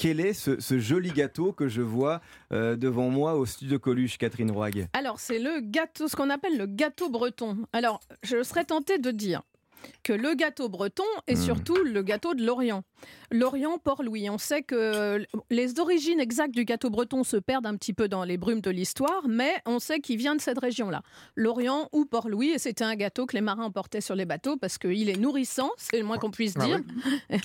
quel est ce, joli gâteau que je vois euh, devant moi au studio Coluche, Catherine Roig Alors, c'est le gâteau, ce qu'on appelle le gâteau breton. Alors, je serais tentée de dire que le gâteau breton est hmm. surtout le gâteau de l'Orient. L'Orient, Port-Louis. On sait que les origines exactes du gâteau breton se perdent un petit peu dans les brumes de l'histoire, mais on sait qu'il vient de cette région-là. L'Orient ou Port-Louis, et c'était un gâteau que les marins emportaient sur les bateaux parce qu'il est nourrissant, c'est le moins qu'on puisse ah dire.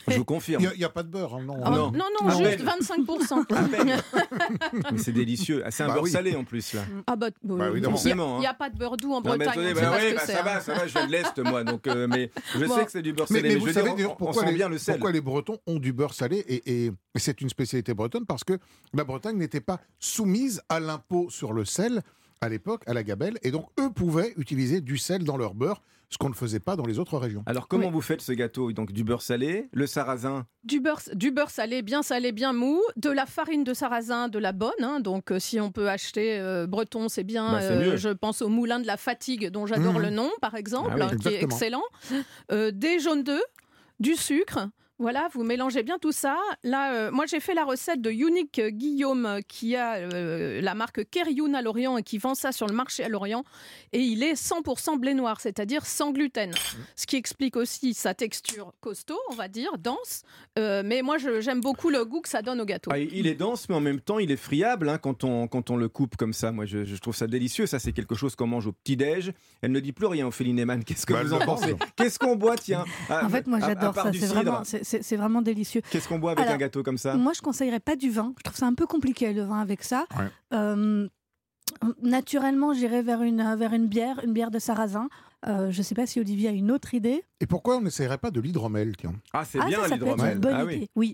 Je vous confirme. Il n'y a, pas de beurre, hein, non, oh, non, non, juste 25%. mais c'est délicieux. Ah, c'est un bah beurre salé en plus, là. Ah bah, bah il n'y a, pas de beurre doux en Bretagne. Bah ça va, ça va, je viens de l'Est, moi. Donc, euh, mais je sais que c'est du beurre salé. Mais, vous savez pourquoi, les, bien le pourquoi les Bretons ont du beurre salé et, c'est une spécialité bretonne parce que la Bretagne n'était pas soumise à l'impôt sur le sel à l'époque, à la gabelle, et donc eux pouvaient utiliser du sel dans leur beurre, ce qu'on ne faisait pas dans les autres régions. Alors comment vous faites ce gâteau Donc du beurre salé, le sarrasin? Du beurre, du beurre salé, bien salé, bien mou, de la farine de sarrasin, de la bonne. Hein. donc euh, si on peut acheter euh, breton, c'est bien. Bah, euh, je pense au moulin de la fatigue, dont j'adore mmh. le nom, par exemple, ah hein, qui est excellent. des jaunes d'œufs, du sucre. Voilà, vous mélangez bien tout ça. Là, euh, moi, j'ai fait la recette de Unique Guillaume, euh, qui a euh, la marque Kerioun à Lorient et qui vend ça sur le marché à Lorient. Et il est 100% blé noir, c'est-à-dire sans gluten. Ce qui explique aussi sa texture costaud, on va dire, dense. mais moi, j'aime beaucoup le goût que ça donne au gâteau. Ah, il est dense, mais en même temps, il est friable hein, quand, on, quand on le coupe comme ça. Moi, je, trouve ça délicieux. Ça, c'est quelque chose qu'on mange au petit-déj. Elle ne dit plus rien, Ophélie Neyman. Qu'est-ce que bah, vous en pensez Qu'est-ce qu'on boit, tiens? En fait, moi, j'adore ça. C'est vraiment c'est vraiment délicieux. Qu'est-ce qu'on boit avec un gâteau comme ça? Moi, je conseillerais pas du vin. Je trouve ça un peu compliqué le vin avec ça. Euh, naturellement, j'irais vers une, vers une bière, une bière de sarrasin. Euh, je ne sais pas si Olivier a une autre idée. Et pourquoi on n'essayerait pas de l'hydromel Ah, c'est ah, bien l'hydromel. Ah, oui. oui.